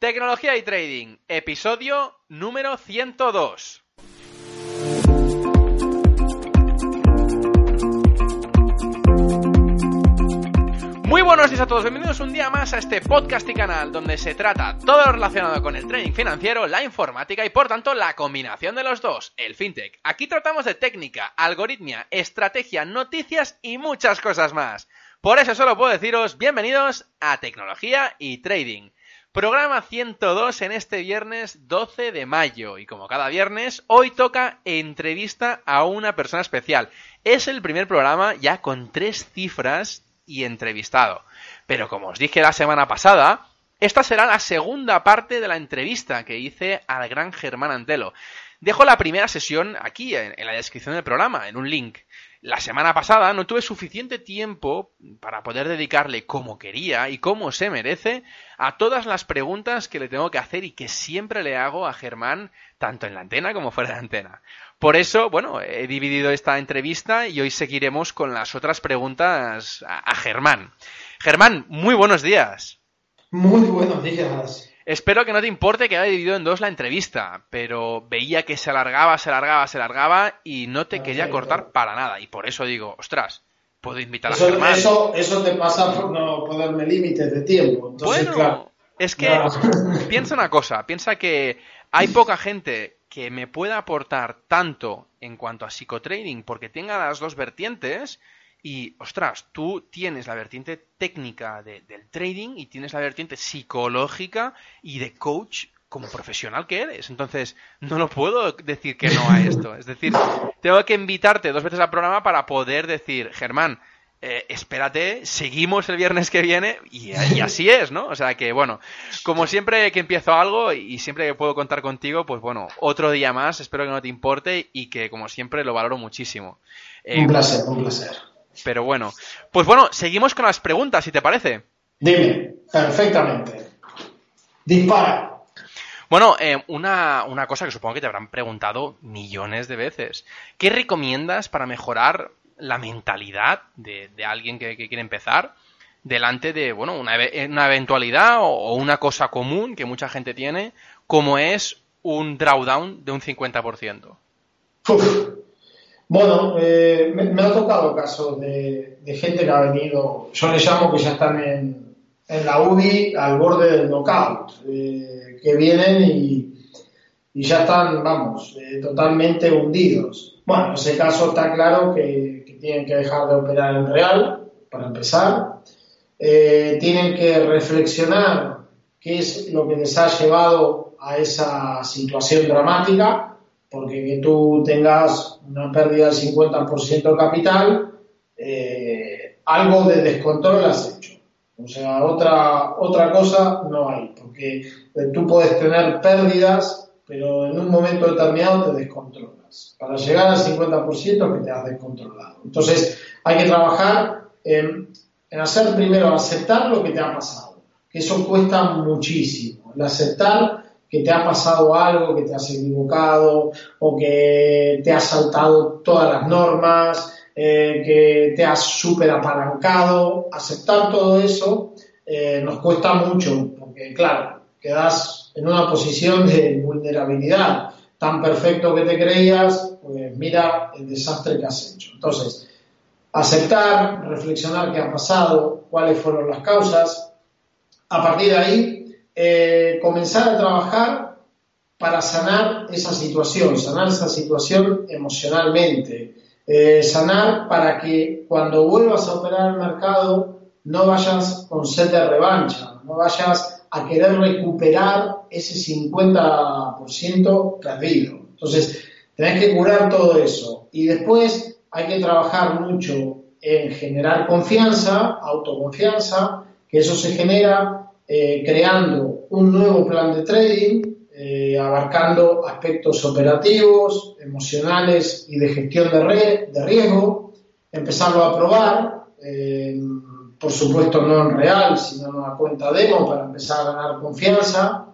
Tecnología y Trading, episodio número 102. Muy buenos días a todos, bienvenidos un día más a este podcast y canal donde se trata todo lo relacionado con el trading financiero, la informática y por tanto la combinación de los dos, el fintech. Aquí tratamos de técnica, algoritmia, estrategia, noticias y muchas cosas más. Por eso solo puedo deciros bienvenidos a Tecnología y Trading. Programa 102 en este viernes 12 de mayo y como cada viernes, hoy toca entrevista a una persona especial. Es el primer programa ya con tres cifras y entrevistado. Pero como os dije la semana pasada, esta será la segunda parte de la entrevista que hice al gran Germán Antelo. Dejo la primera sesión aquí, en, la descripción del programa, en un link. La semana pasada no tuve suficiente tiempo para poder dedicarle como quería y como se merece a todas las preguntas que le tengo que hacer y que siempre le hago a Germán, tanto en la antena como fuera de antena. Por eso, bueno, he dividido esta entrevista y hoy seguiremos con las otras preguntas a, Germán. Germán, muy buenos días. Muy buenos días. Espero que no te importe que haya dividido en dos la entrevista, pero veía que se alargaba, se alargaba, se alargaba y no te quería cortar para nada. Y por eso digo, ostras, puedo invitar a Germán. Eso, eso te pasa por no ponerme límites de tiempo. bueno, es que piensa una cosa, piensa que hay poca gente que me pueda aportar tanto en cuanto a psicotrading porque tenga las dos vertientes y, ostras, tú tienes la vertiente técnica del trading y tienes la vertiente psicológica y de coach como profesional que eres. Entonces, no lo puedo decir que no a esto. Es decir, tengo que invitarte dos veces al programa para poder decir, Germán, eh, espérate, seguimos el viernes que viene y, así es, ¿no? O sea que, bueno, como siempre que empiezo algo y siempre que puedo contar contigo, pues bueno, otro día más, espero que no te importe y que como siempre lo valoro muchísimo. un placer, un placer. Pero bueno, pues bueno, seguimos con las preguntas, si te parece. Dime, perfectamente. Dispara. Bueno, eh, una, una, cosa que supongo que te habrán preguntado millones de veces. ¿Qué recomiendas para mejorar la mentalidad de, alguien que, quiere empezar delante de, bueno, una, una eventualidad o, una cosa común que mucha gente tiene, como es un drawdown de un 50%. Bueno, eh, me, ha tocado casos de, gente que ha venido, yo les llamo que ya están en, en la UDI al borde del knockout, eh, que vienen y, ya están, vamos, eh, totalmente hundidos. Bueno, en ese caso está claro que tienen que dejar de operar en real, para empezar. Eh, tienen que reflexionar qué es lo que les ha llevado a esa situación dramática, porque que tú tengas una pérdida del 50% de capital, eh, algo de descontrol has hecho. O sea, otra, otra cosa no hay, porque eh, tú puedes tener pérdidas, pero en un momento determinado te descontrolas para llegar al 50% que te has descontrolado. Entonces, hay que trabajar en, hacer primero, aceptar lo que te ha pasado, que eso cuesta muchísimo, el aceptar que te ha pasado algo, que te has equivocado o que te has saltado todas las normas, eh, que te has súper apalancado. Aceptar todo eso eh, nos cuesta mucho porque, claro, quedas en una posición de vulnerabilidad tan perfecto que te creías, pues mira el desastre que has hecho. Entonces, aceptar, reflexionar qué ha pasado, cuáles fueron las causas, a partir de ahí, eh, comenzar a trabajar para sanar esa situación, sanar esa situación emocionalmente, eh, sanar para que cuando vuelvas a operar el mercado no vayas con sed de revancha, no vayas a querer recuperar ese 50% perdido. Entonces, tenés que curar todo eso. Y después hay que trabajar mucho en generar confianza, autoconfianza, que eso se genera eh, creando un nuevo plan de trading, eh, abarcando aspectos operativos, emocionales y de gestión de, de riesgo, empezarlo a probar. Eh, por supuesto no en real, sino en una cuenta demo para empezar a ganar confianza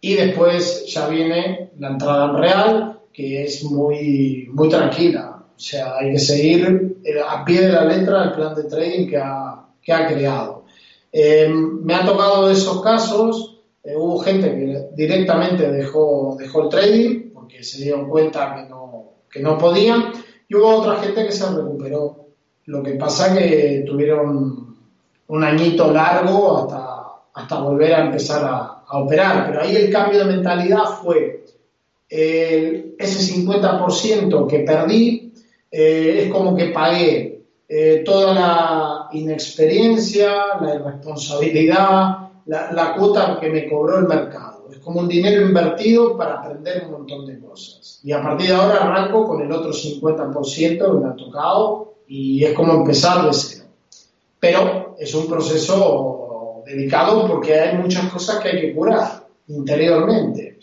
y después ya viene la entrada en real que es muy, muy tranquila. O sea, hay que seguir eh, a pie de la letra el plan de trading que ha, que ha creado. Eh, me ha tocado de esos casos eh, hubo gente que directamente dejó, dejó el trading porque se dieron cuenta que no, que no podían y hubo otra gente que se recuperó. Lo que pasa que tuvieron un añito largo hasta, hasta volver a empezar a, operar, pero ahí el cambio de mentalidad fue ese 50% que perdí, eh, es como que pagué eh, toda la inexperiencia, la irresponsabilidad, la, cuota que me cobró el mercado. Es como un dinero invertido para aprender un montón de cosas. Y a partir de ahora arranco con el otro 50% que me ha tocado y es como empezar de cero. Pero es un proceso delicado porque hay muchas cosas que hay que curar interiormente.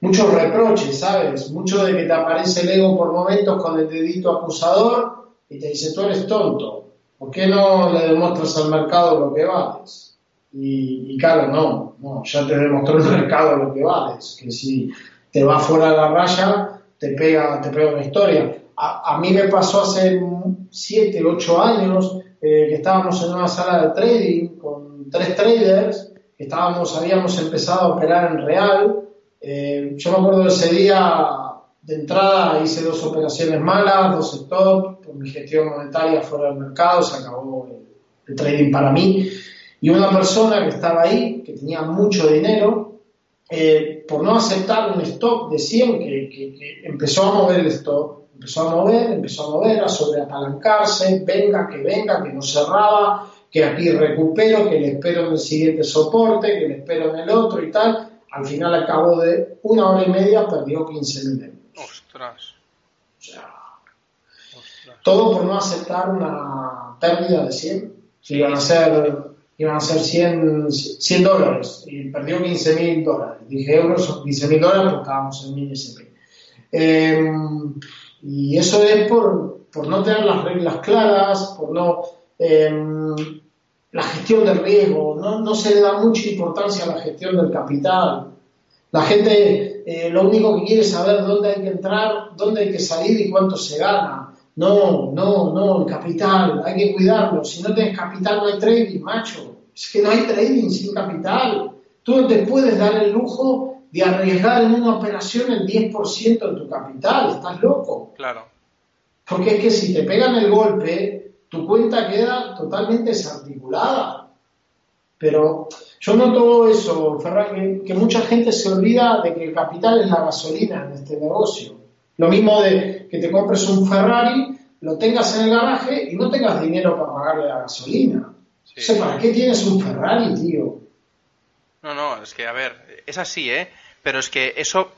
muchos reproches, ¿sabes? Mucho de que te aparece el ego por momentos con el dedito acusador y te dice, tú eres tonto. ¿Por qué no le demuestras al mercado lo que vales? Y, claro, no, no, ya te demostró el mercado lo que vales, que si te va fuera de la raya, te pega, te pega una historia. A, mí me pasó hace 7, 8 años eh, que estábamos en una sala de trading con tres traders, estábamos, habíamos empezado a operar en real. Eh, yo me acuerdo de ese día, de entrada hice dos operaciones malas, dos stop, por mi gestión monetaria fuera del mercado, se acabó el trading para mí. Y una persona que estaba ahí, que tenía mucho dinero, eh, por no aceptar un stop de 100, que, empezó a mover el stop, empezó a mover, empezó a mover, a sobreapalancarse, venga, que venga, que no cerraba, que aquí recupero, que le espero en el siguiente soporte, que le espero en el otro y tal. Al final, al cabo de una hora y media, perdió 15 mil euros. Ostras. O sea, todo por no aceptar una pérdida de 100. Si iban a ser iban a ser 100, 100 dólares y perdió 15 mil dólares. Dije euros, son 15 mil dólares porque estábamos en SP. Em, y eso es por, por, no tener las reglas claras, por no. Em, la gestión del riesgo, no, no, se le da mucha importancia a la gestión del capital. La gente eh, lo único que quiere es saber dónde hay que entrar, dónde hay que salir y cuánto se gana. No, no, no, el capital, hay que cuidarlo. Si no tienes capital no hay trading, macho. Es que no hay trading sin capital. Tú no te puedes dar el lujo de arriesgar en una operación el 10% de tu capital. Estás loco. Claro. Porque es que si te pegan el golpe, tu cuenta queda totalmente desarticulada. Pero yo noto eso, Ferran, que, que mucha gente se olvida de que el capital es la gasolina en este negocio. Lo mismo de que te compres un Ferrari, lo tengas en el garaje y no tengas dinero para pagarle la gasolina. ¿para qué tienes un Ferrari, tío? No, no, es que, a ver, es así, ¿eh? Pero es que eso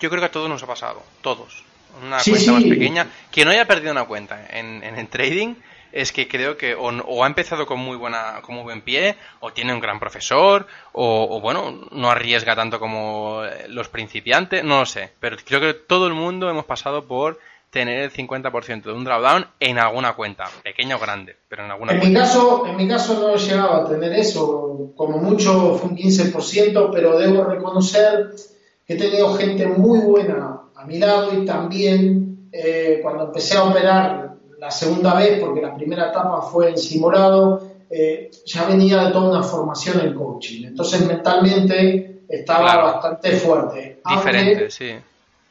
yo creo que a todos nos ha pasado, todos. Una cuenta más pequeña. Quien no haya perdido una cuenta en, en, trading es que creo que o, ha empezado con muy buena con muy buen pie o tiene un gran profesor o, bueno no arriesga tanto como los principiantes no lo sé pero creo que todo el mundo hemos pasado por tener el 50% de un drawdown en alguna cuenta, pequeña o grande, pero en alguna en cuenta. Mi caso, en mi caso no he llegado a tener eso, como mucho fue un 15%, pero debo reconocer que he tenido gente muy buena a mi lado y también eh, cuando empecé a operar la segunda vez, porque la primera etapa fue en simulado, eh, ya venía de toda una formación en coaching, entonces mentalmente estaba bastante fuerte. Diferente, sí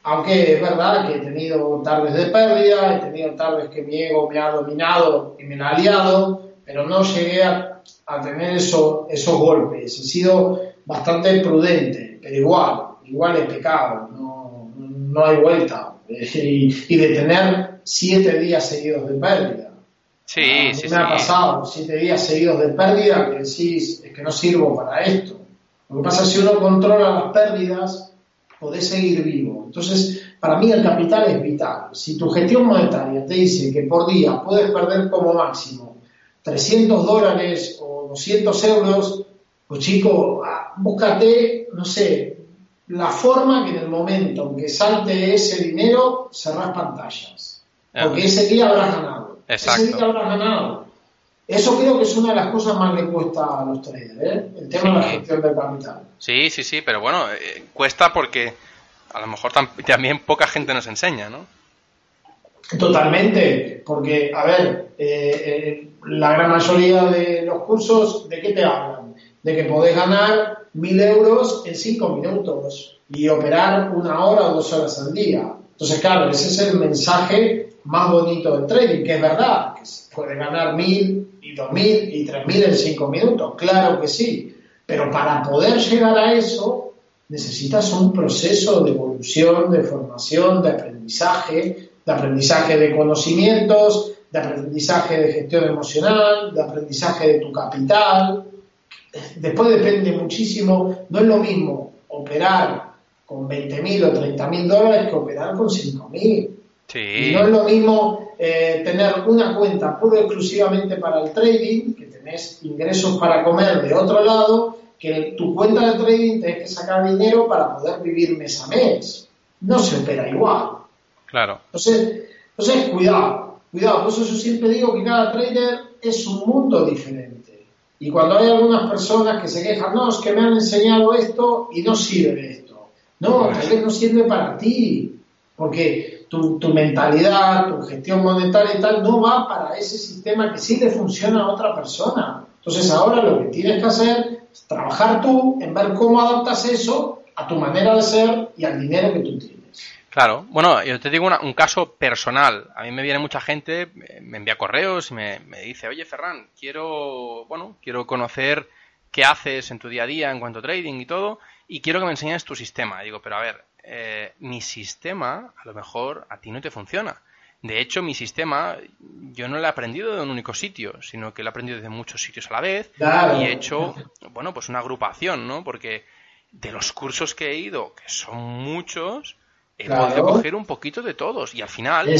aunque es verdad que he tenido tardes de pérdida, he tenido tardes que mi ego me ha dominado y me ha aliado, pero no llegué a, tener eso, esos golpes. He sido bastante prudente, pero igual, igual he pecado, no, no hay vuelta. Y, de tener siete días seguidos de pérdida. Sí, sí, me ha pasado siete días seguidos de pérdida que decís, es que no sirvo para esto. Lo que pasa es que si uno controla las pérdidas, podés seguir vivo. Entonces, para mí el capital es vital. Si tu gestión monetaria te dice que por día puedes perder como máximo 300 dólares o 200 euros, pues chico, ah, búscate, no sé, la forma que en el momento en que salte ese dinero, cerrás pantallas. Porque ese día habrás ganado. Ese día habrás ganado. Eso creo que es una de las cosas más que cuesta a los traders, ¿eh? el tema de la gestión del capital. Sí, sí, sí, pero bueno, eh, cuesta porque a lo mejor también poca gente nos enseña, ¿no? Totalmente, porque, a ver, eh, la gran mayoría de los cursos, ¿de qué te hablan? De que podés ganar mil euros en cinco minutos y operar una hora o dos horas al día. Entonces, claro, ese es el mensaje más bonito del trading, que es verdad, que se puede ganar mil y dos mil y tres mil en cinco minutos, claro que sí, pero para poder llegar a eso necesitas un proceso de evolución, de formación, de aprendizaje, de aprendizaje de conocimientos, de aprendizaje de gestión emocional, de aprendizaje de tu capital. Después depende muchísimo, no es lo mismo operar con 20.000 o 30.000 dólares que operar con 5.000. Y no es lo mismo eh, tener una cuenta pura exclusivamente para el trading, que tenés ingresos para comer de otro lado, que tu cuenta de trading tenés que sacar dinero para poder vivir mes a mes. No se opera igual. Claro. Entonces, entonces cuidado, cuidado. Por eso yo siempre digo que cada trader es un mundo diferente. Y cuando hay algunas personas que se quejan, no, es que me han enseñado esto y no sirve. No, tal vez no sirve para ti. Porque tu, tu, mentalidad, tu gestión monetaria y tal no va para ese sistema que sí le funciona a otra persona. Entonces ahora lo que tienes que hacer es trabajar tú en ver cómo adaptas eso a tu manera de ser y al dinero que tú tienes. Claro, bueno, yo te digo un caso personal. A mí me viene mucha gente, me envía correos y me, dice, oye Ferran, quiero, bueno, quiero conocer qué haces en tu día a día en cuanto a trading y todo, y quiero que me enseñes tu sistema. digo, pero a ver, eh, mi sistema a lo mejor a ti no te funciona. De hecho, mi sistema yo no lo he aprendido de un único sitio, sino que lo he aprendido de muchos sitios a la vez y he hecho, bueno, pues una agrupación, ¿no? Porque de los cursos que he ido, que son muchos, he podido coger un poquito de todos. Y al final,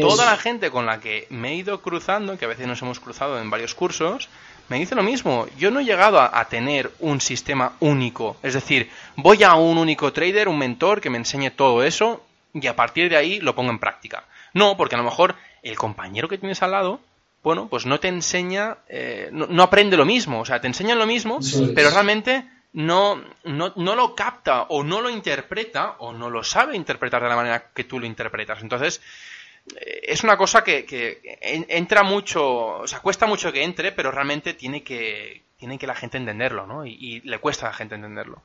toda la gente con la que me he ido cruzando, que a veces nos hemos cruzado en varios cursos, me dice lo mismo. Yo no he llegado a, tener un sistema único. Es decir, voy a un único trader, un mentor que me enseñe todo eso y a partir de ahí lo pongo en práctica. No, porque a lo mejor el compañero que tienes al lado, bueno, pues no te enseña, eh, no, aprende lo mismo. O sea, te enseñan lo mismo, pero realmente no, no, no, lo capta o no lo interpreta o no lo sabe interpretar de la manera que tú lo interpretas. Entonces, es una cosa que, que entra mucho, o sea, cuesta mucho que entre, pero realmente tiene que, tiene que la gente entenderlo, ¿no? Y, le cuesta a la gente entenderlo.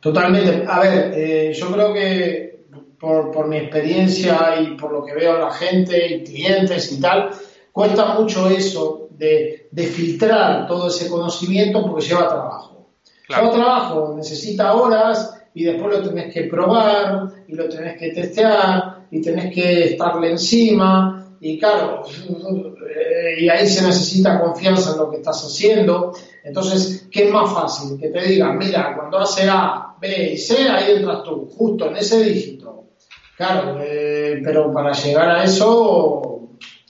Totalmente. A ver, eh, yo creo que por, por mi experiencia y por lo que veo la gente y clientes y tal, cuesta mucho eso de, de filtrar todo ese conocimiento porque lleva trabajo. Claro. trabajo necesita horas y después lo tenés que probar y lo tenés que testear y tenés que estarle encima y claro, y ahí se necesita confianza en lo que estás haciendo. Entonces, ¿qué es más fácil? Que te digan, mira, cuando hace A, B y C, ahí entras tú, justo en ese dígito. Claro, eh, pero para llegar a eso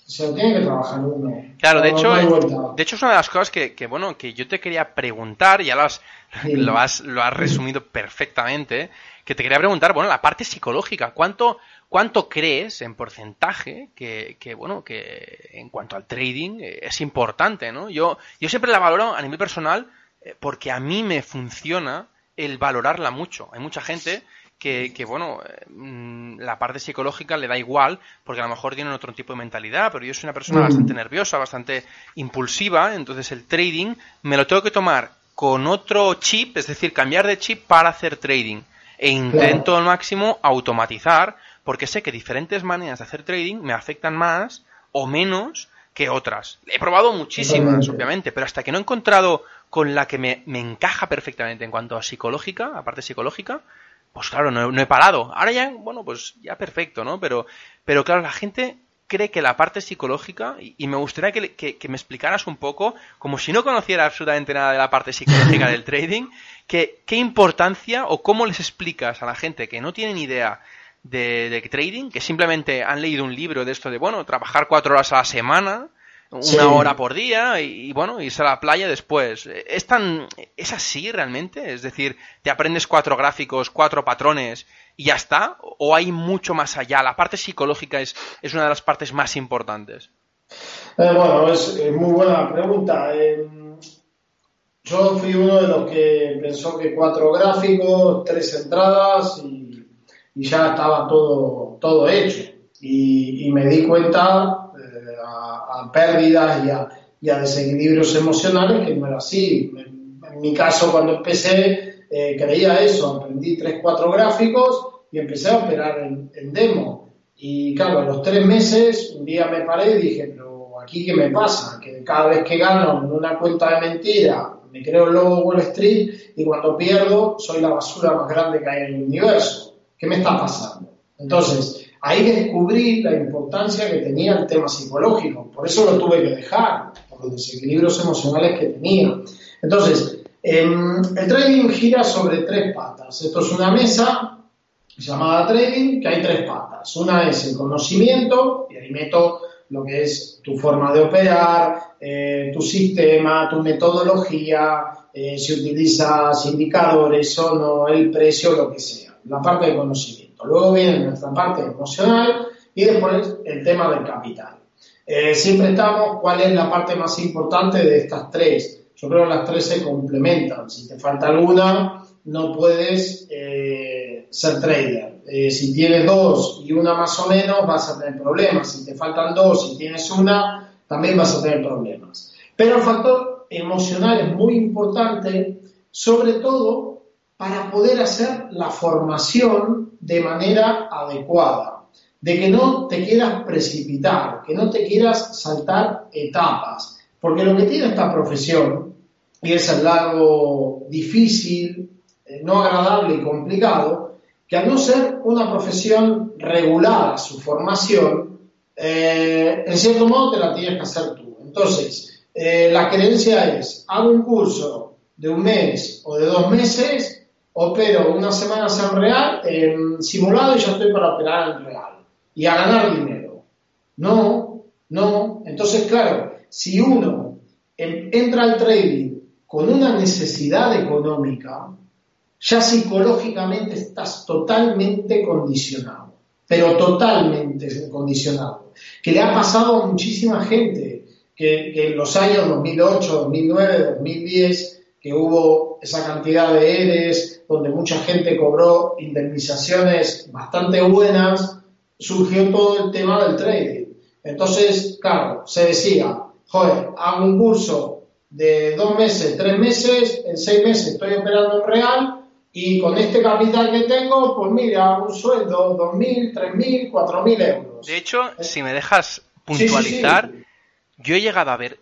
se lo tiene que trabajar uno. Claro, de hecho, de hecho es una de las cosas que, que, bueno, que yo te quería preguntar, ya lo has, lo has, lo has resumido perfectamente, que te quería preguntar, bueno, la parte psicológica, ¿cuánto, cuánto crees en porcentaje que, que, bueno, que en cuanto al trading eh, es importante, ¿no? Yo, yo siempre la valoro a nivel personal eh, porque a mí me funciona el valorarla mucho. Hay mucha gente que, que, bueno, mm, la parte psicológica le da igual, porque a lo mejor tienen otro tipo de mentalidad, pero yo soy una persona bastante nerviosa, bastante impulsiva, entonces el trading me lo tengo que tomar con otro chip, es decir, cambiar de chip para hacer trading. E intento al máximo automatizar, porque sé que diferentes maneras de hacer trading me afectan más o menos que otras. He probado muchísimas, obviamente, pero hasta que no he encontrado con la que me, me encaja perfectamente en cuanto a psicológica, aparte psicológica, pues claro, no, he parado. Ahora ya, bueno, pues ya perfecto, ¿no? Pero, pero claro, la gente cree que la parte psicológica, y, me gustaría que, me explicaras un poco, como si no conociera absolutamente nada de la parte psicológica del trading, que, qué importancia o cómo les explicas a la gente que no tiene ni idea de, de, trading, que simplemente han leído un libro de esto de, bueno, trabajar cuatro horas a la semana, una hora por día y, bueno, irse a la playa después. ¿Es tan es así realmente? Es decir, te aprendes cuatro gráficos, cuatro patrones y ya está o hay mucho más allá? La parte psicológica es, es una de las partes más importantes. Eh, bueno, es muy buena pregunta. Eh, yo fui uno de los que pensó que cuatro gráficos, tres entradas y, ya estaba todo, todo hecho. Y, y me di cuenta a, pérdidas y a, desequilibrios emocionales, que no era así. En, mi caso, cuando empecé, eh, creía eso, aprendí tres, cuatro gráficos y empecé a operar en, en, demo. Y claro, a los tres meses, un día me paré y dije, pero aquí qué me pasa, que cada vez que gano en una cuenta de mentira, me creo el logo Wall Street y cuando pierdo soy la basura más grande que hay en el universo. ¿Qué me está pasando? Entonces, ahí descubrí la importancia que tenía el tema psicológico. Por eso lo tuve que dejar, por los desequilibrios emocionales que tenía. Entonces, em, el trading gira sobre tres patas. Esto es una mesa llamada trading, que hay tres patas. Una es el conocimiento, y ahí meto lo que es tu forma de operar, eh, tu sistema, tu metodología, eh, si utilizas indicadores o no, el precio, lo que sea. La parte de conocimiento. Luego viene nuestra parte emocional y después el tema del capital. Eh, siempre estamos, ¿cuál es la parte más importante de estas tres? Yo creo que las tres se complementan. Si te falta alguna, no puedes ser trader. Eh, si tienes dos y una más o menos, vas a tener problemas. Si te faltan dos y tienes una, también vas a tener problemas. Pero el factor emocional es muy importante, sobre todo para poder hacer la formación de manera adecuada, de que no te quieras precipitar, que no te quieras saltar etapas, porque lo que tiene esta profesión, y es el difícil, eh, no agradable y complicado, que al no ser una profesión regulada su formación, eh, en cierto modo te la tienes que hacer tú. Entonces, eh, la creencia es, hago un curso de un mes o de dos meses, opero una semana en real, en simulado y ya estoy para operar en real. Y a ganar dinero. No, no. Entonces, claro, si uno entra al trading con una necesidad económica, ya psicológicamente estás totalmente condicionado, pero totalmente condicionado, que le ha pasado a muchísima gente que, en los años 2008, 2009, 2010, que hubo esa cantidad de ERES, donde mucha gente cobró indemnizaciones bastante buenas, surgió todo el tema del trading. Entonces, claro, se decía, joder, hago un curso de dos meses, tres meses, en seis meses estoy operando en real y con este capital que tengo, pues mira, un sueldo, 2.000, 3.000, 4.000 euros. De hecho, si me dejas puntualizar, yo he llegado a ver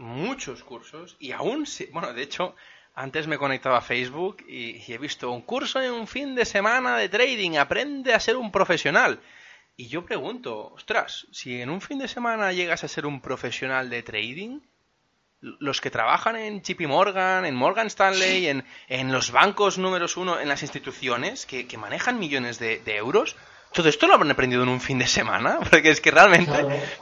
muchos cursos y aún, si, bueno, de hecho, antes me conectaba a Facebook y, he visto un curso en un fin de semana de trading, aprende a ser un profesional. Y yo pregunto, ostras, si en un fin de semana llegas a ser un profesional de trading, los que trabajan en JP Morgan, en Morgan Stanley, en, en los bancos números uno, en las instituciones que, manejan millones de, euros, todo esto lo habrán aprendido en un fin de semana, porque es que realmente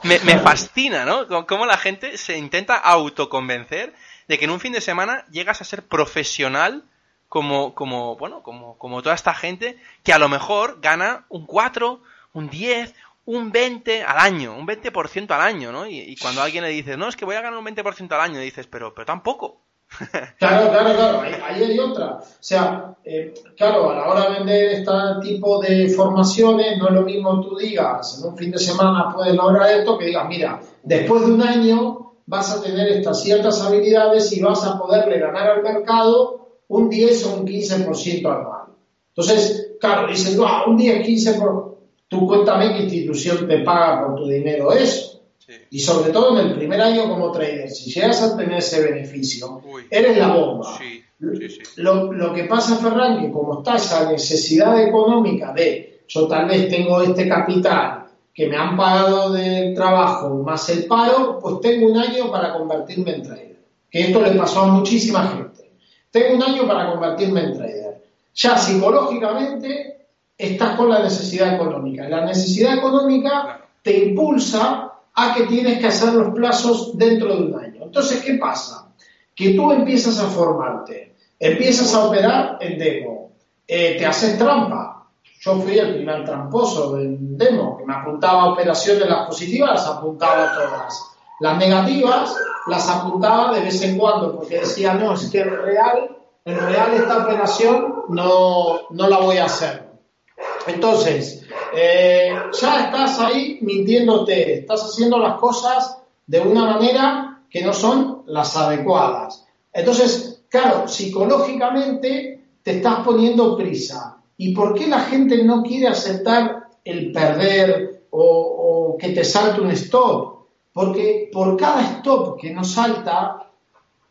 me, fascina, ¿no? Cómo la gente se intenta autoconvencer de que en un fin de semana llegas a ser profesional como, como, bueno, como, como toda esta gente que a lo mejor gana un 4, un 10, un 20 al año, un 20% al año, ¿no? Y, cuando alguien le dice, no, es que voy a ganar un 20% al año, dices, pero, pero tampoco. Claro, claro, claro, ahí, hay otra. O sea, eh, claro, a la hora de vender este tipo de formaciones, no es lo mismo tú digas, en un fin de semana puedes lograr esto, que digas, mira, después de un año vas a tener estas ciertas habilidades y vas a poderle ganar al mercado un 10 o un 15% anual. Entonces, claro, dices, no, un 10, 15%, tú cuéntame qué institución te paga por tu dinero eso. Y sobre todo en el primer año como trader, si llegas a tener ese beneficio, eres la bomba. lo, lo, que pasa, Ferran, que como está esa necesidad económica de yo tal vez tengo este capital que me han pagado del trabajo más el paro, pues tengo un año para convertirme en trader. Que esto le pasó a muchísima gente. Tengo un año para convertirme en trader. Ya psicológicamente estás con la necesidad económica. La necesidad económica te impulsa a que tienes que hacer los plazos dentro de un año. Entonces, ¿qué pasa? Que tú empiezas a formarte, empiezas a operar en demo, eh, te haces trampa. Yo fui el primer tramposo del demo, que me apuntaba a operaciones, las positivas apuntaba todas. Las negativas las apuntaba de vez en cuando, porque decía, no, es que en real, en real esta operación no, no la voy a hacer. Entonces, eh, ya estás ahí mintiéndote, estás haciendo las cosas de una manera que no son las adecuadas. Entonces, claro, psicológicamente te estás poniendo prisa. ¿Y por qué la gente no quiere aceptar el perder o, que te salte un stop? Porque por cada stop que nos salta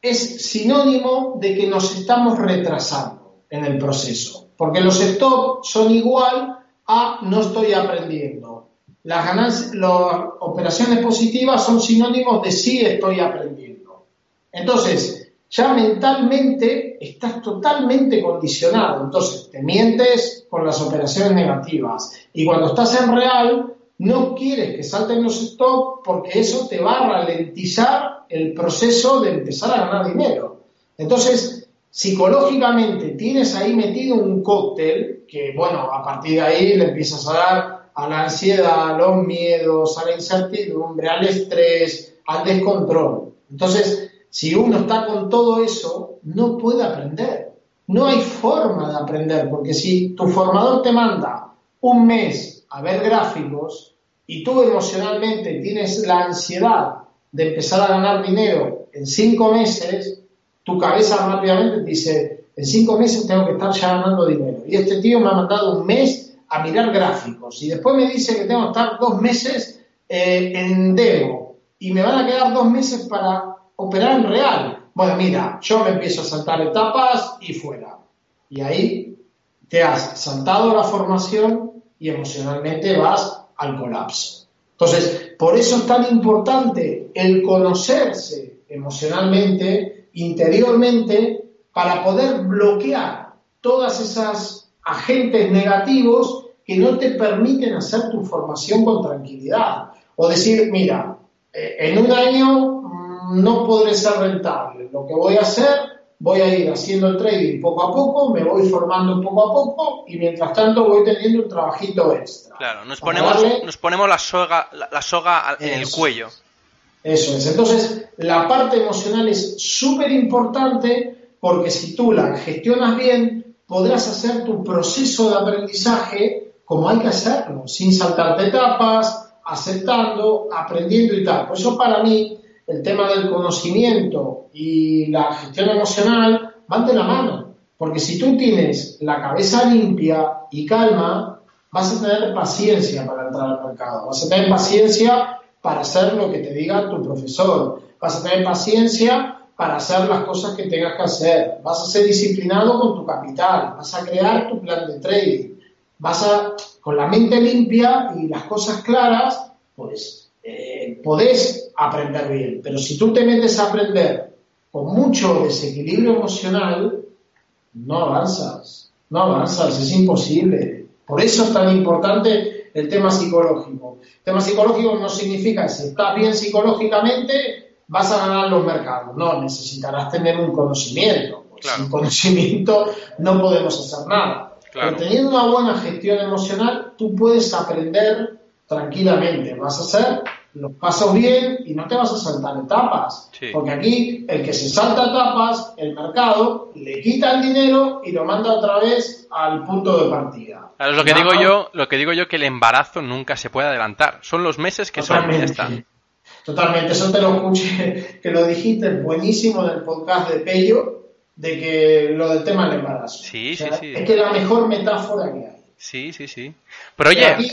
es sinónimo de que nos estamos retrasando en el proceso. Porque los stop son igual a no estoy aprendiendo. Las, ganancias, las operaciones positivas son sinónimos de sí estoy aprendiendo. Entonces, ya mentalmente estás totalmente condicionado. Entonces, te mientes con las operaciones negativas. Y cuando estás en real, no quieres que salten los stop porque eso te va a ralentizar el proceso de empezar a ganar dinero. Entonces, psicológicamente tienes ahí metido un cóctel que, bueno, a partir de ahí le empiezas a dar a la ansiedad, a los miedos, a la incertidumbre, al estrés, al descontrol. Entonces, si uno está con todo eso, no puede aprender. No hay forma de aprender, porque si tu formador te manda un mes a ver gráficos y tú emocionalmente tienes la ansiedad de empezar a ganar dinero en cinco meses, tu cabeza rápidamente te dice, en cinco meses tengo que estar ya ganando dinero. Y este tío me ha mandado un mes a mirar gráficos y después me dice que tengo que estar dos meses eh, en demo y me van a quedar dos meses para operar en real. Bueno, mira, yo me empiezo a saltar etapas y fuera. Y ahí te has saltado la formación y emocionalmente vas al colapso. Entonces, por eso es tan importante el conocerse emocionalmente, interiormente, para poder bloquear todas esas agentes negativos que no te permiten hacer tu formación con tranquilidad. O decir, mira, eh, en un año no podré ser rentable. Lo que voy a hacer, voy a ir haciendo el trading poco a poco, me voy formando poco a poco y mientras tanto voy teniendo un trabajito extra. Claro, nos ponemos, nos ponemos la soga, la, soga en el cuello. Eso es. Entonces, la parte emocional es súper importante porque si tú la gestionas bien, podrás hacer tu proceso de aprendizaje como hay que hacerlo, sin saltarte etapas, aceptando, aprendiendo y tal. Por eso para mí el tema del conocimiento y la gestión emocional van de la mano. Porque si tú tienes la cabeza limpia y calma, vas a tener paciencia para entrar al mercado, vas a tener paciencia para hacer lo que te diga tu profesor, vas a tener paciencia para hacer las cosas que tengas que hacer, vas a ser disciplinado con tu capital, vas a crear tu plan de trading, vas a, con la mente limpia y las cosas claras, pues eh, podés aprender bien. Pero si tú te metes a aprender con mucho desequilibrio emocional, no avanzas, no avanzas, es imposible. Por eso es tan importante el tema psicológico. El tema psicológico no significa que si estás bien psicológicamente vas a ganar los mercados. No, necesitarás tener un conocimiento. Sin conocimiento no podemos hacer nada. Pero teniendo una buena gestión emocional, tú puedes aprender tranquilamente. Vas a ser los pasos bien y no te vas a saltar etapas. Porque aquí el que se salta etapas, el mercado le quita el dinero y lo manda otra vez al punto de partida. lo que digo yo, lo que digo yo que el embarazo nunca se puede adelantar. Son los meses que son ya están. Totalmente, eso te lo escuché, que lo dijiste buenísimo en el podcast de Pello, de que lo del tema del embarazo. Sí, sí, sí. Es que la mejor metáfora que hay. Sí, sí, sí. Pero oye, Aquí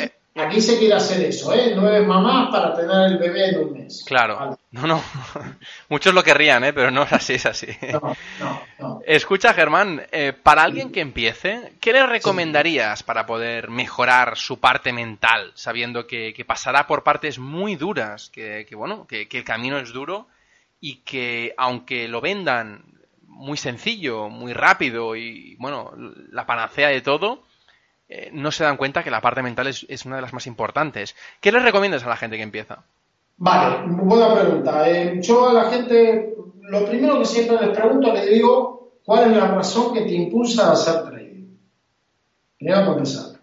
se quiere hacer eso, ¿eh? Nueve mamás para tener el bebé en un mes. Claro. No, no. Muchos lo querrían, ¿eh? Pero no es así, es así. No, no, no. Escucha, Germán, eh, para alguien que empiece, ¿qué le recomendarías para poder mejorar su parte mental, sabiendo que, pasará por partes muy duras, que, bueno, que, que el camino es duro y que aunque lo vendan muy sencillo, muy rápido y, bueno, la panacea de todo, eh, no se dan cuenta que la parte mental es, una de las más importantes. ¿Qué les recomiendas a la gente que empieza? Vale, buena pregunta. Eh, yo a la gente, lo primero que siempre les pregunto, les digo, ¿cuál es la razón que te impulsa a hacer trading? Primero empezar.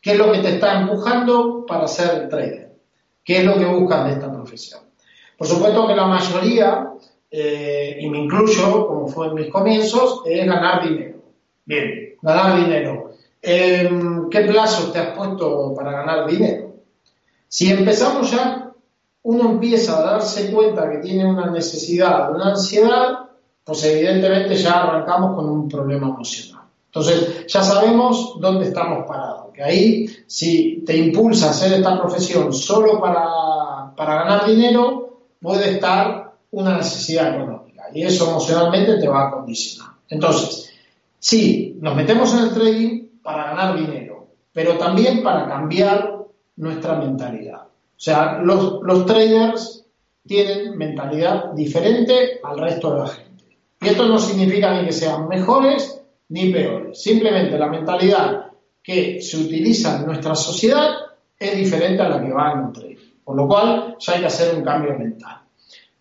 ¿Qué es lo que te está empujando para ser trader? ¿Qué es lo que buscas de esta profesión? Por supuesto que la mayoría, eh, y me incluyo, como fue en mis comienzos, es ganar dinero. Bien, ganar dinero. Em, ¿Qué plazo te has puesto para ganar dinero? Si empezamos ya, uno empieza a darse cuenta que tiene una necesidad, una ansiedad, pues evidentemente ya arrancamos con un problema emocional. Entonces, ya sabemos dónde estamos parados, que ahí si te impulsa a hacer esta profesión solo para, para ganar dinero, puede estar una necesidad económica y eso emocionalmente te va a condicionar. Entonces, sí, nos metemos en el trading para ganar dinero, pero también para cambiar nuestra mentalidad. O sea, los, los traders tienen mentalidad diferente al resto de la gente. Y esto no significa ni que sean mejores ni peores. Simplemente la mentalidad que se utiliza en nuestra sociedad es diferente a la que va en un trading. Por lo cual ya hay que hacer un cambio mental.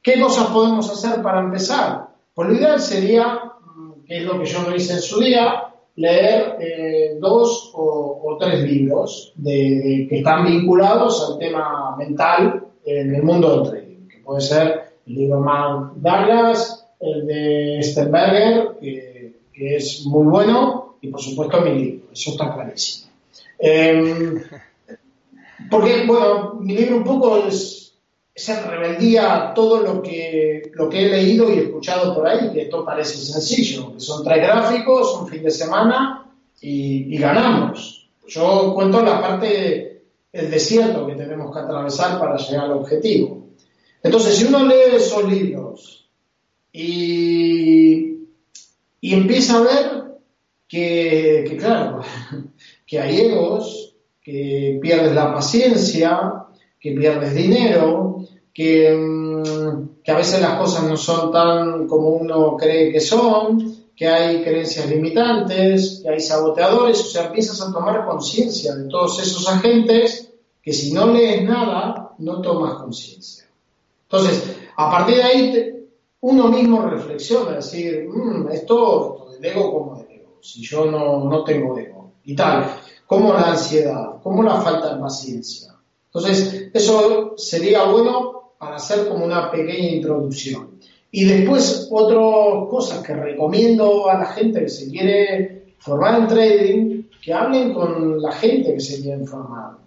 ¿Qué cosas podemos hacer para empezar? Pues lo ideal sería, mm, que es lo que yo no hice en su día, leer eh, dos o, tres libros que están vinculados al tema mental en el mundo del trading, que puede ser el libro Mark Douglas, el de Sternberger, que, que es muy bueno, y por supuesto mi libro, eso está clarísimo. Em, porque, bueno, mi libro un poco es esa rebeldía todo lo que, lo que he leído y escuchado por ahí, que esto parece sencillo, que son tres gráficos, un fin de semana y, ganamos. Yo cuento la parte del desierto que tenemos que atravesar para llegar al objetivo. Entonces, si uno lee esos libros y, y empieza a ver que, que, claro, que hay egos, que pierdes la paciencia, que pierdes dinero, que, mm, que, a veces las cosas no son tan como uno cree que son, que hay creencias limitantes, que hay saboteadores, o sea, empiezas a tomar conciencia de todos esos agentes que si no lees nada, no tomas conciencia. Entonces, a partir de ahí, uno mismo reflexiona, decir, mm, esto, esto del ego como del ego, si yo no, no tengo ego, y tal, como la ansiedad, como la falta de paciencia, entonces, eso sería bueno para hacer como una pequeña introducción. Y después, otras cosas que recomiendo a la gente que se quiere formar en trading, que hablen con la gente que se quiere formar.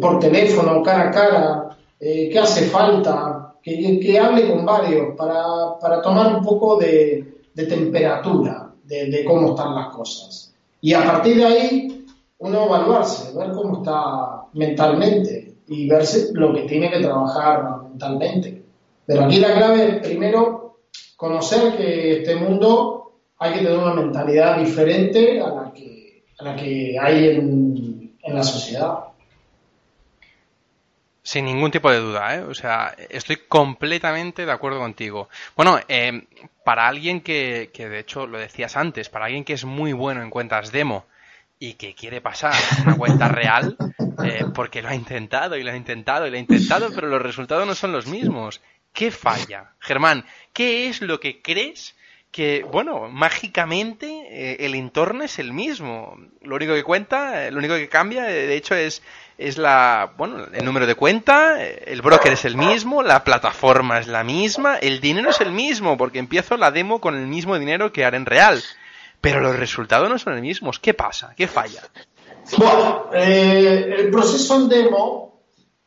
Por teléfono, cara a cara, eh, qué hace falta, que, que, hable con varios para, para tomar un poco de, de temperatura de, de, cómo están las cosas. Y a partir de ahí, uno evaluarse, ver cómo está mentalmente y verse lo que tiene que trabajar mentalmente. Pero aquí la clave es primero conocer que este mundo hay que tener una mentalidad diferente a la que, a la que hay en, en la sociedad. Sin ningún tipo de duda, ¿eh? O sea, estoy completamente de acuerdo contigo. Bueno, eh, para alguien que, que, de hecho, lo decías antes, para alguien que es muy bueno en cuentas demo y que quiere pasar una cuenta real, eh, porque lo ha intentado y lo ha intentado y lo ha intentado, pero los resultados no son los mismos. ¿Qué falla? Germán, ¿qué es lo que crees que, bueno, mágicamente eh, el entorno es el mismo? Lo único que cuenta, eh, lo único que cambia, de hecho, es, es la, bueno, el número de cuenta, el broker es el mismo, la plataforma es la misma, el dinero es el mismo, porque empiezo la demo con el mismo dinero que haré en real pero los resultados no son los mismos. ¿Qué pasa? ¿Qué falla? Bueno, eh, el proceso en demo,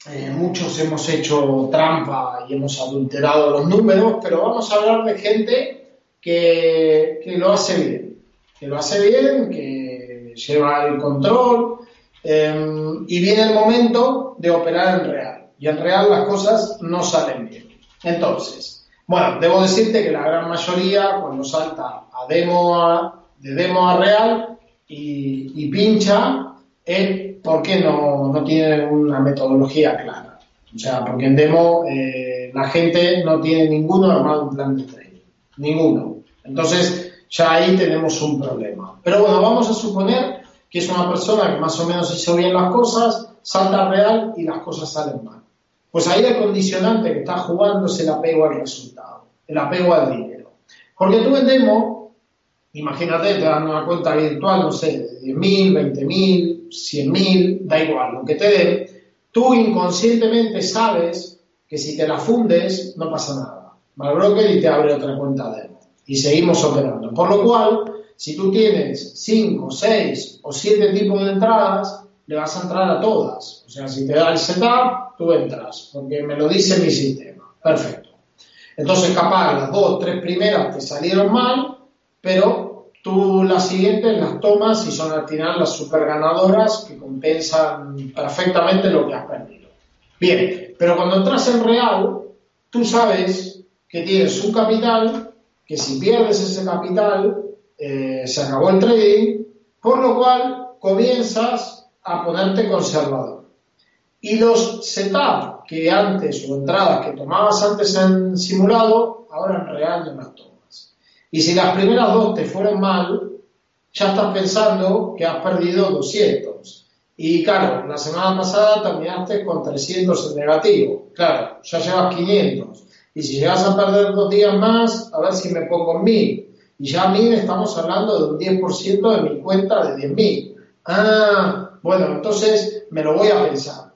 eh, muchos hemos hecho trampa y hemos adulterado los números, pero vamos a hablar de gente que, que lo hace bien, que lo hace bien, que lleva el control em, y viene el momento de operar en real. Y en real las cosas no salen bien. Entonces, bueno, debo decirte que la gran mayoría cuando salta a demo a, de demo a real y, pincha es porque no, no, tiene una metodología clara. O sea, porque en demo eh, la gente no tiene ninguno armado un plan de trading. Ninguno. Entonces, ya ahí tenemos un problema. Pero bueno, vamos a suponer que es una persona que más o menos hizo bien las cosas, salta real y las cosas salen mal. Pues ahí el condicionante que está jugando es el apego al resultado, el apego al dinero. Porque tú en demo Imagínate, te dan una cuenta virtual, no sé, de 10.000, 20.000, 100.000, da igual, lo que te den. Tú inconscientemente sabes que si te la fundes, no pasa nada. Va al broker y te abre otra cuenta de él. Y seguimos operando. Por lo cual, si tú tienes 5, 6 o 7 tipos de entradas, le vas a entrar a todas. O sea, si te da el setup, tú entras, porque me lo dice mi sistema. Perfecto. Entonces, capaz, las dos, tres primeras te salieron mal, pero tú las siguientes las tomas y son al final las super ganadoras que compensan perfectamente lo que has perdido. Bien, pero cuando entras en real, tú sabes que tienes un capital, que si pierdes ese capital, eh, se acabó el trading, por lo cual comienzas a ponerte conservador. Y los setup que antes o entradas que tomabas antes en simulado, ahora en real no las tomas. Y si las primeras dos te fueron mal, ya estás pensando que has perdido 200. Y claro, la semana pasada terminaste con 300 en negativo. Claro, ya llevas 500. Y si llegas a perder dos días más, a ver si me pongo en 1000. Y ya a 1000 estamos hablando de un 10% de mi cuenta de 10.000. Ah, bueno, entonces me lo voy a pensar.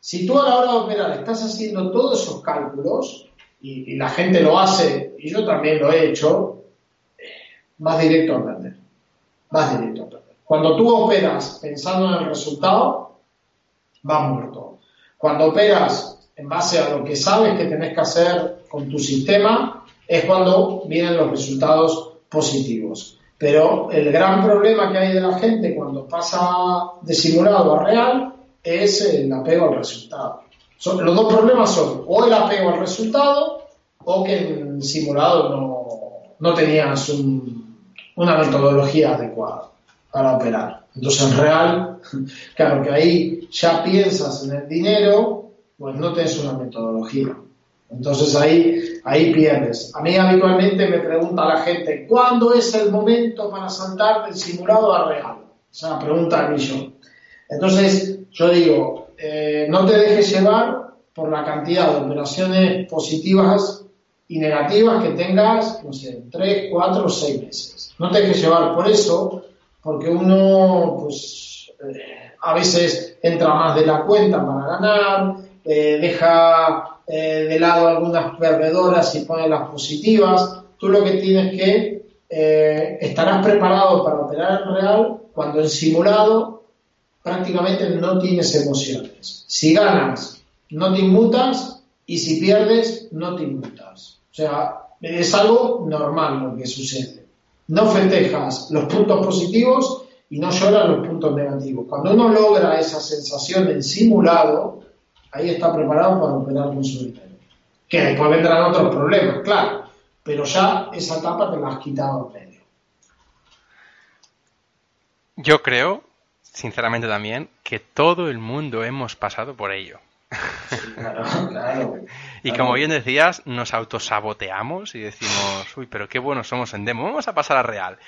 Si tú a la hora de operar estás haciendo todos esos cálculos, y, la gente lo hace, y yo también lo he hecho, vas directo a perder. Vas directo a perder. Cuando tú operas pensando en el resultado, vas muerto. Cuando operas en base a lo que sabes que tenés que hacer con tu sistema, es cuando vienen los resultados positivos. Pero el gran problema que hay de la gente cuando pasa de simulado a real es el apego al resultado. los dos problemas son o el apego al resultado o que en simulado no, no tenías una metodología adecuada para operar. Entonces en real, claro que ahí ya piensas en el dinero, pues no tienes una metodología. Entonces ahí, ahí pierdes. A mí habitualmente me pregunta la gente, ¿cuándo es el momento para saltar del simulado a real? Esa pregunta a mí yo. Entonces yo digo, eh, no te dejes llevar por la cantidad de operaciones positivas y negativas que tengas, no sé, 3, 4 o 6 meses. No te dejes llevar por eso, porque uno, pues, eh, a veces entra más de la cuenta para ganar, eh, deja eh, de lado algunas perdedoras y pone las positivas. Tú lo que tienes que estarás preparado para operar en real cuando en simulado prácticamente no tienes emociones. Si ganas, no te inmutas y si pierdes, no te inmutas. Sea, es algo normal lo que sucede. No festejas los puntos positivos y no lloras los puntos negativos. Cuando uno logra esa sensación en simulado, ahí está preparado para operar con su Que después vendrán otros problemas, claro, pero ya esa etapa te la has quitado en medio. Yo creo, sinceramente también, que todo el mundo hemos pasado por ello. Claro, claro, y como bien decías, nos autosaboteamos y decimos, uy, pero qué buenos somos en demo, vamos a pasar a real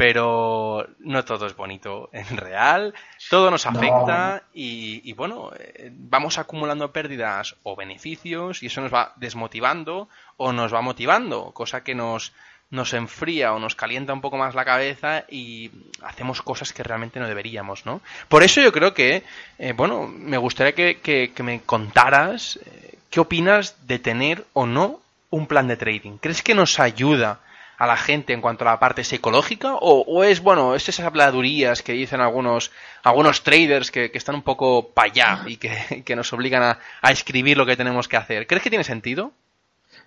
pero no todo es bonito en real, todo nos afecta y, bueno, eh, vamos acumulando pérdidas o beneficios y eso nos va desmotivando o nos va motivando, cosa que nos, nos enfría o nos calienta un poco más la cabeza y hacemos cosas que realmente no deberíamos, ¿no? Por eso yo creo que, eh, bueno, me gustaría que, me contaras eh, qué opinas de tener o no un plan de trading. ¿Crees que nos ayuda? a la gente en cuanto a la parte psicológica? ¿O, es, bueno, es esas habladurías que dicen algunos, algunos traders que, están un poco para allá y que, nos obligan a, escribir lo que tenemos que hacer? ¿Crees que tiene sentido?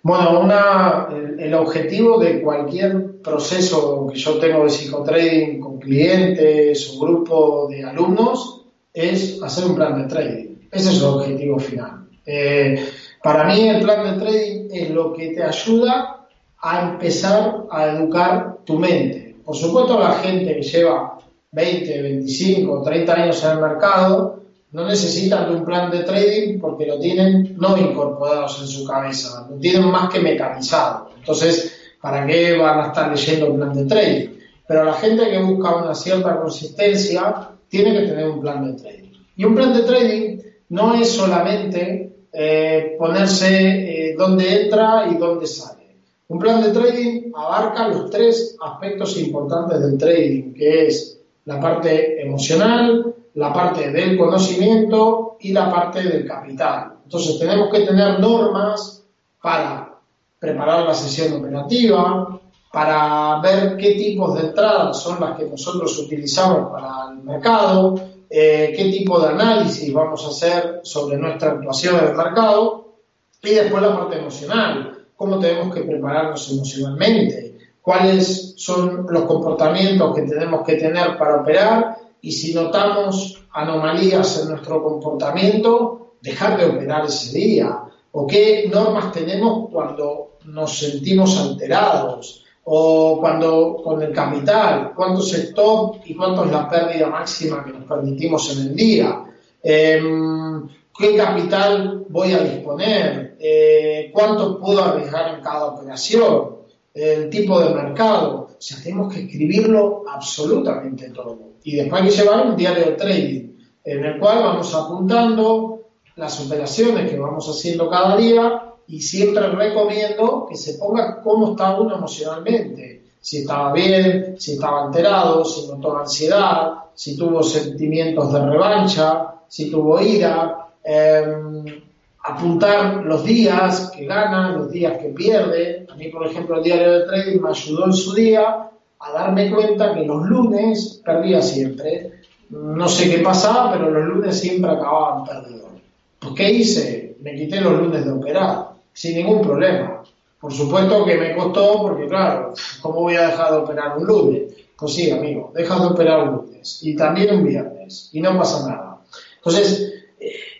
Bueno, el, objetivo de cualquier proceso que yo tengo de psicotrading con clientes o grupo de alumnos es hacer un plan de trading. Ese es el objetivo final. Eh, para mí el plan de trading es lo que te ayuda a empezar a educar tu mente. Por supuesto, la gente que lleva 20, 25, 30 años en el mercado no necesitan de un plan de trading porque lo tienen no incorporados en su cabeza, lo tienen más que mecanizado. Entonces, ¿para qué van a estar leyendo un plan de trading? Pero la gente que busca una cierta consistencia tiene que tener un plan de trading. Y un plan de trading no es solamente eh, ponerse eh, dónde entra y dónde sale. Un plan de trading abarca los tres aspectos importantes del trading, que es la parte emocional, la parte del conocimiento y la parte del capital. Entonces tenemos que tener normas para preparar la sesión operativa, para ver qué tipos de entradas son las que nosotros utilizamos para el mercado, eh, qué tipo de análisis vamos a hacer sobre nuestra actuación en el mercado y después la parte emocional cómo tenemos que prepararnos emocionalmente, cuáles son los comportamientos que tenemos que tener para operar y si notamos anomalías en nuestro comportamiento, dejar de operar ese día. O qué normas tenemos cuando nos sentimos alterados. O cuando con el capital, cuántos stop y cuánto es la pérdida máxima que nos permitimos en el día. Em, ¿Qué capital voy a disponer? Eh, ¿Cuánto puedo arriesgar en cada operación? El tipo de mercado. O sea, tenemos que escribirlo absolutamente todo y después hay que llevar un diario de trading en el cual vamos apuntando las operaciones que vamos haciendo cada día y siempre recomiendo que se ponga cómo está uno emocionalmente. Si estaba bien, si estaba alterado, si notó ansiedad, si tuvo sentimientos de revancha, si tuvo ira. Em, apuntar los días que gana, los días que pierde. A mí, por ejemplo, el diario de trading me ayudó en su día a darme cuenta que los lunes perdía siempre. No sé qué pasaba, pero los lunes siempre acababan perdidos. Pues, ¿qué hice? Me quité los lunes de operar, sin ningún problema. Por supuesto que me costó, porque claro, ¿cómo voy a dejar de operar un lunes? Pues sí, amigo, dejas de operar un lunes y también un viernes y no pasa nada. Entonces,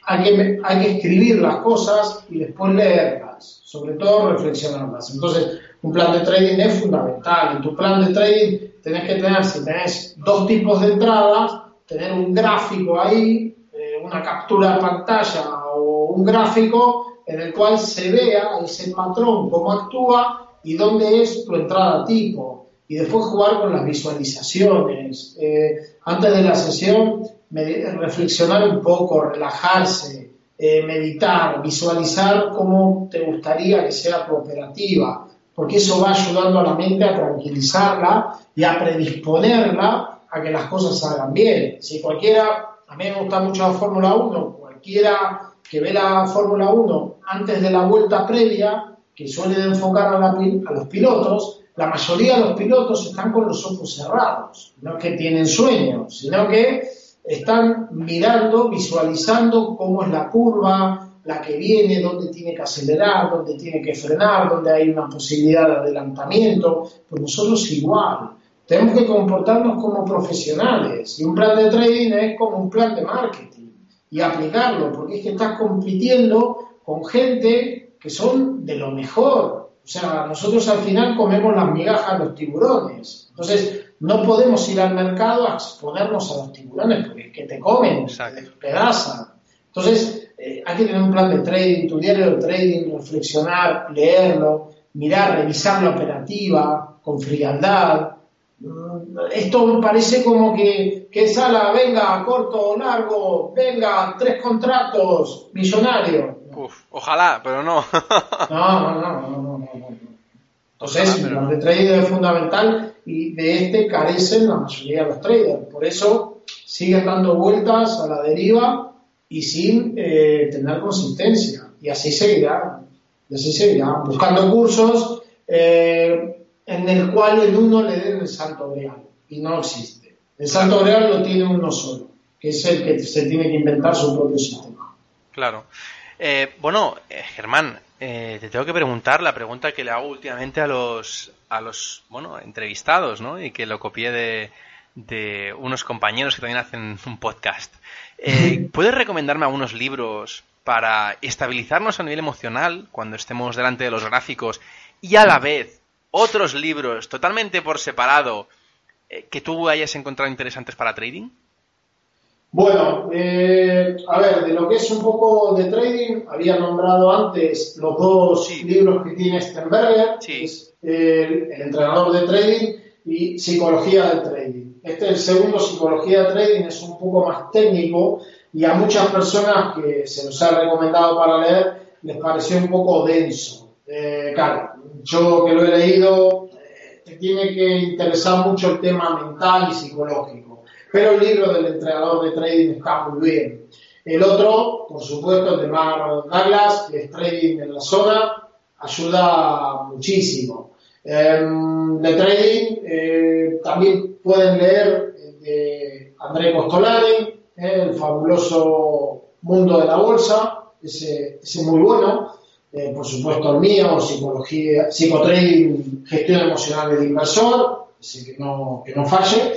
hay, que, hay que escribir las cosas y después leerlas, sobre todo reflexionarlas. Entonces, un plan de trading es fundamental. En tu plan de trading tenés que tener, si tenés dos tipos de entradas, tener un gráfico ahí, eh, una captura de pantalla o un gráfico en el cual se vea ese patrón, cómo actúa y dónde es tu entrada tipo. Y después jugar con las visualizaciones. Eh, antes de la sesión, reflexionar un poco, relajarse, eh, meditar, visualizar cómo te gustaría que sea tu operativa porque eso va ayudando a la mente a tranquilizarla y a predisponerla a que las cosas salgan bien. Si cualquiera, a mí me gusta mucho la Fórmula 1, cualquiera que ve la Fórmula 1 antes de la vuelta previa, que suele enfocar a, los pilotos, la mayoría de los pilotos están con los ojos cerrados, no es que tienen sueños, sino que están mirando, visualizando cómo es la curva, la que viene, dónde tiene que acelerar, dónde tiene que frenar, dónde hay una posibilidad de adelantamiento, pues nosotros igual. Tenemos que comportarnos como profesionales y un plan de trading es como un plan de marketing y aplicarlo, porque es que estás compitiendo con gente que son de lo mejor. O sea, nosotros al final comemos las migajas de los tiburones. Entonces, no podemos ir al mercado a exponernos a los tiburones porque es que te comen, te despedazan. Entonces, eh, hay que tener un plan de trading, tu diario de trading, reflexionar, leerlo, mirar, revisar la operativa con frialdad. Mm, esto me parece como que, que sala, venga, corto o largo, venga, tres contratos, millonario. Uf, ojalá, pero no. no, no, no, no, Entonces, el plan de trading es fundamental y de este carecen la mayoría de los traders. Por eso siguen dando vueltas a la deriva y sin eh, tener consistencia. Y así seguirá, y así seguirá, buscando cursos eh, en el cual el uno le den el salto real y no existe. El salto real lo tiene uno solo, que es el que se tiene que inventar su propio sistema. Claro. Eh, bueno, Germán, te tengo que preguntar la pregunta que le hago últimamente a los, a los bueno, entrevistados, ¿no? Y que lo copié de, de unos compañeros que también hacen un podcast. Eh, ¿Puedes recomendarme algunos libros para estabilizarnos a nivel emocional cuando estemos delante de los gráficos y a la vez otros libros totalmente por separado eh, que tú hayas encontrado interesantes para trading? Bueno, eh, a ver, de lo que es un poco de trading, había nombrado antes los dos libros que tiene Stenberger, es el entrenador de trading y psicología de trading. Este, el segundo, Psicología de Trading, es un poco más técnico y a muchas personas que se nos ha recomendado para leer les pareció un poco denso. Eh, claro, yo que lo he leído, eh, te tiene que interesar mucho el tema mental y psicológico. Pero el libro del entrenador de trading está muy bien. El otro, por supuesto, el de Mark Douglas, que es Trading en la Zona, ayuda muchísimo. Em, de trading, eh, también pueden leer de André Costolani, el fabuloso mundo de la bolsa, ese, ese muy bueno. eh, por supuesto el mío, psicología, psicotrading, gestión emocional del inversor, que no, que no falle.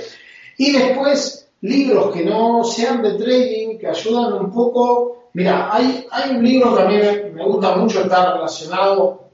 Y después, libros que no sean de trading, que ayudan un poco. Mira, hay, hay un libro que a mí me, gusta mucho, está relacionado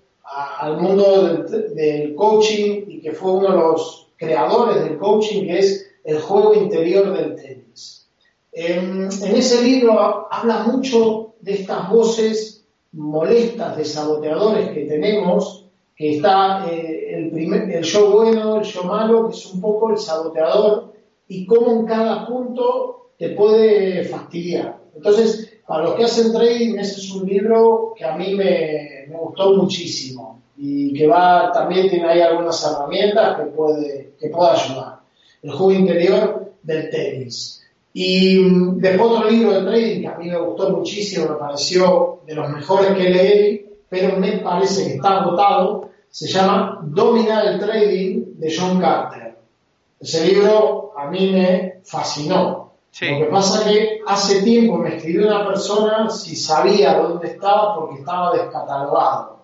al mundo del, coaching y que fue uno de los creadores del coaching, que es El juego interior del tenis. En, ese libro habla mucho de estas voces molestas de saboteadores que tenemos, que está eh, el yo bueno, el yo malo, que es un poco el saboteador, y cómo en cada punto te puede fastidiar. Entonces, para los que hacen trading, ese es un libro que a mí me, me gustó muchísimo y que va, también tiene ahí algunas herramientas que puede, que puede ayudar. El juego interior del tenis. Y mm, después otro libro de trading que a mí me gustó muchísimo, me pareció de los mejores que leí, pero me parece que está agotado, se llama Dominar el Trading de John Carter. Ese libro a mí me fascinó. Lo que pasa es que hace tiempo me escribió una persona si sabía dónde estaba porque estaba descatalogado.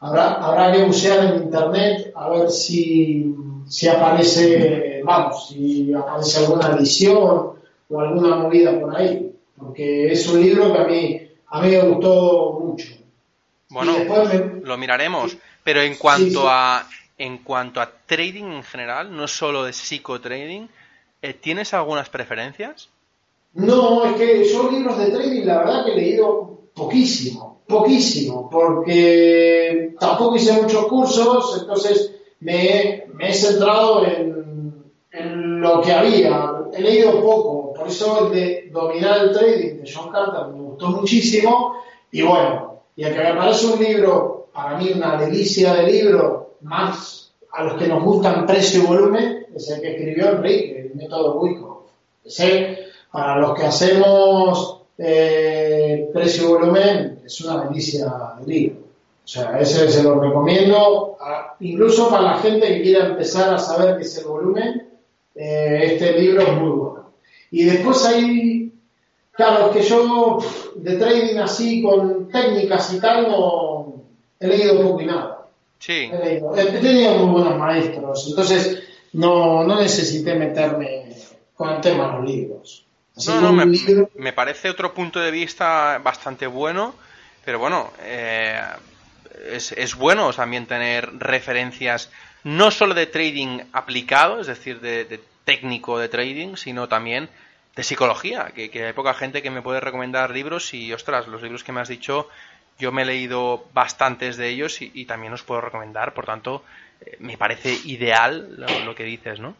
Habrá, habrá que buscar en internet a ver si, si aparece, vamos, si aparece alguna edición o alguna movida por ahí, porque es un libro que a mí, a mí me gustó mucho. Bueno, lo miraremos, pero en cuanto a en cuanto a trading en general, no solo de psicotrading, ¿tienes algunas preferencias? No, es que son libros de trading la verdad que he leído poquísimo, poquísimo, porque tampoco hice muchos cursos, entonces me, he centrado en, en, lo que había. He leído poco, por eso el de Dominar el Trading de John Carter me gustó muchísimo. Y bueno, y el que me parece un libro, para mí una delicia de libro, más a los que nos gustan precio y volumen, es el que escribió Enrique, el método Wyckoff. Ese, para los que hacemos eh, precio y volumen, es una delicia de libro. O sea, ese se lo recomiendo, incluso para la gente que quiera empezar a saber qué es el volumen, eh, este libro es muy bueno. Y después hay, claro, es que yo de trading así con técnicas y tal no he leído poco y nada. Sí. He, leído, he tenido muy buenos maestros, entonces no, no necesité meterme con el tema de los libros. no, no, me, me, parece otro punto de vista bastante bueno, pero bueno, eh, es, es, bueno también tener referencias no solo de trading aplicado, es decir, de, de técnico de trading, sino también de psicología, que, hay poca gente que me puede recomendar libros y, ostras, los libros que me has dicho, yo me he leído bastantes de ellos y, también os puedo recomendar, por tanto, me parece ideal lo, que dices, ¿no?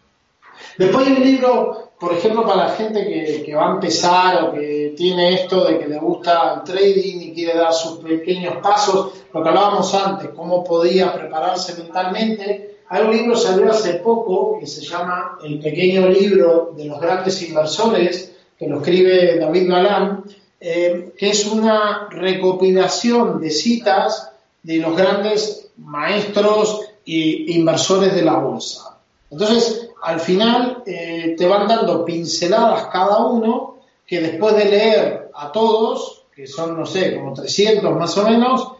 Después hay un libro, por ejemplo, para la gente que, que, va a empezar o que tiene esto de que le gusta el trading y quiere dar sus pequeños pasos, lo que hablábamos antes, cómo podía prepararse mentalmente, hay un libro que salió hace poco que se llama El pequeño libro de los grandes inversores, que lo escribe David Galán, eh, que es una recopilación de citas de los grandes maestros e inversores de la bolsa. Entonces, al final eh, te van dando pinceladas cada uno que después de leer a todos, que son, no sé, como 300 más o menos,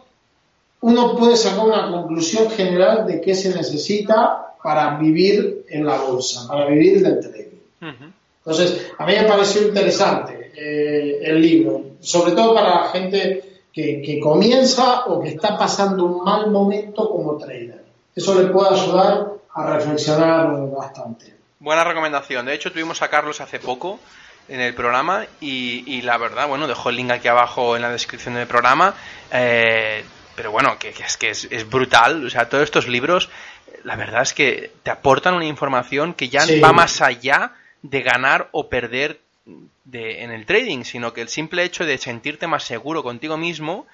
uno puede sacar una conclusión general de qué se necesita para vivir en la bolsa, para vivir del trading. Entonces, a mí me pareció interesante eh, el libro, sobre todo para la gente que, comienza o que está pasando un mal momento como trader. Eso le puede ayudar a reflexionar bastante. Buena recomendación. De hecho, tuvimos a Carlos hace poco en el programa y, la verdad, bueno, dejo el link aquí abajo en la descripción del programa. Eh, pero bueno, que, es que es, brutal. O sea, todos estos libros, la verdad es que te aportan una información que ya va más allá de ganar o perder de, en el trading, sino que el simple hecho de sentirte más seguro contigo mismo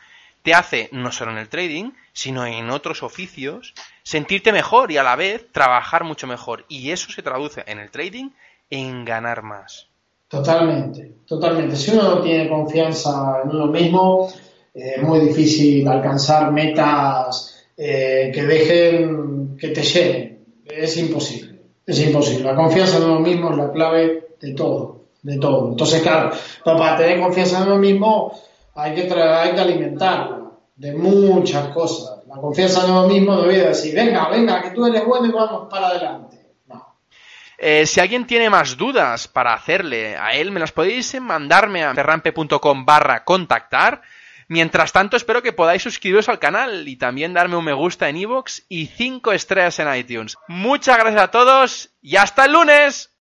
te hace, no solo en el trading, sino en otros oficios, sentirte mejor y a la vez trabajar mucho mejor. Y eso se traduce en el trading en ganar más. Totalmente, totalmente. Si uno no tiene confianza en uno mismo, es muy difícil alcanzar metas eh, que dejen, que te llenen. Es imposible, es imposible. La confianza en uno mismo es la clave de todo, de todo. Entonces, claro, para tener confianza en uno mismo hay que, hay que alimentarla. De muchas cosas. La confianza en uno mismo no voy a decir, venga, venga, que tú eres bueno y vamos para adelante. No. Eh, si alguien tiene más dudas para hacerle a él, me las podéis mandarme a ferrampe.com barra contactar. Mientras tanto, espero que podáis suscribiros al canal y también darme un me gusta en iVoox y 5 estrellas en iTunes. Muchas gracias a todos y hasta el lunes.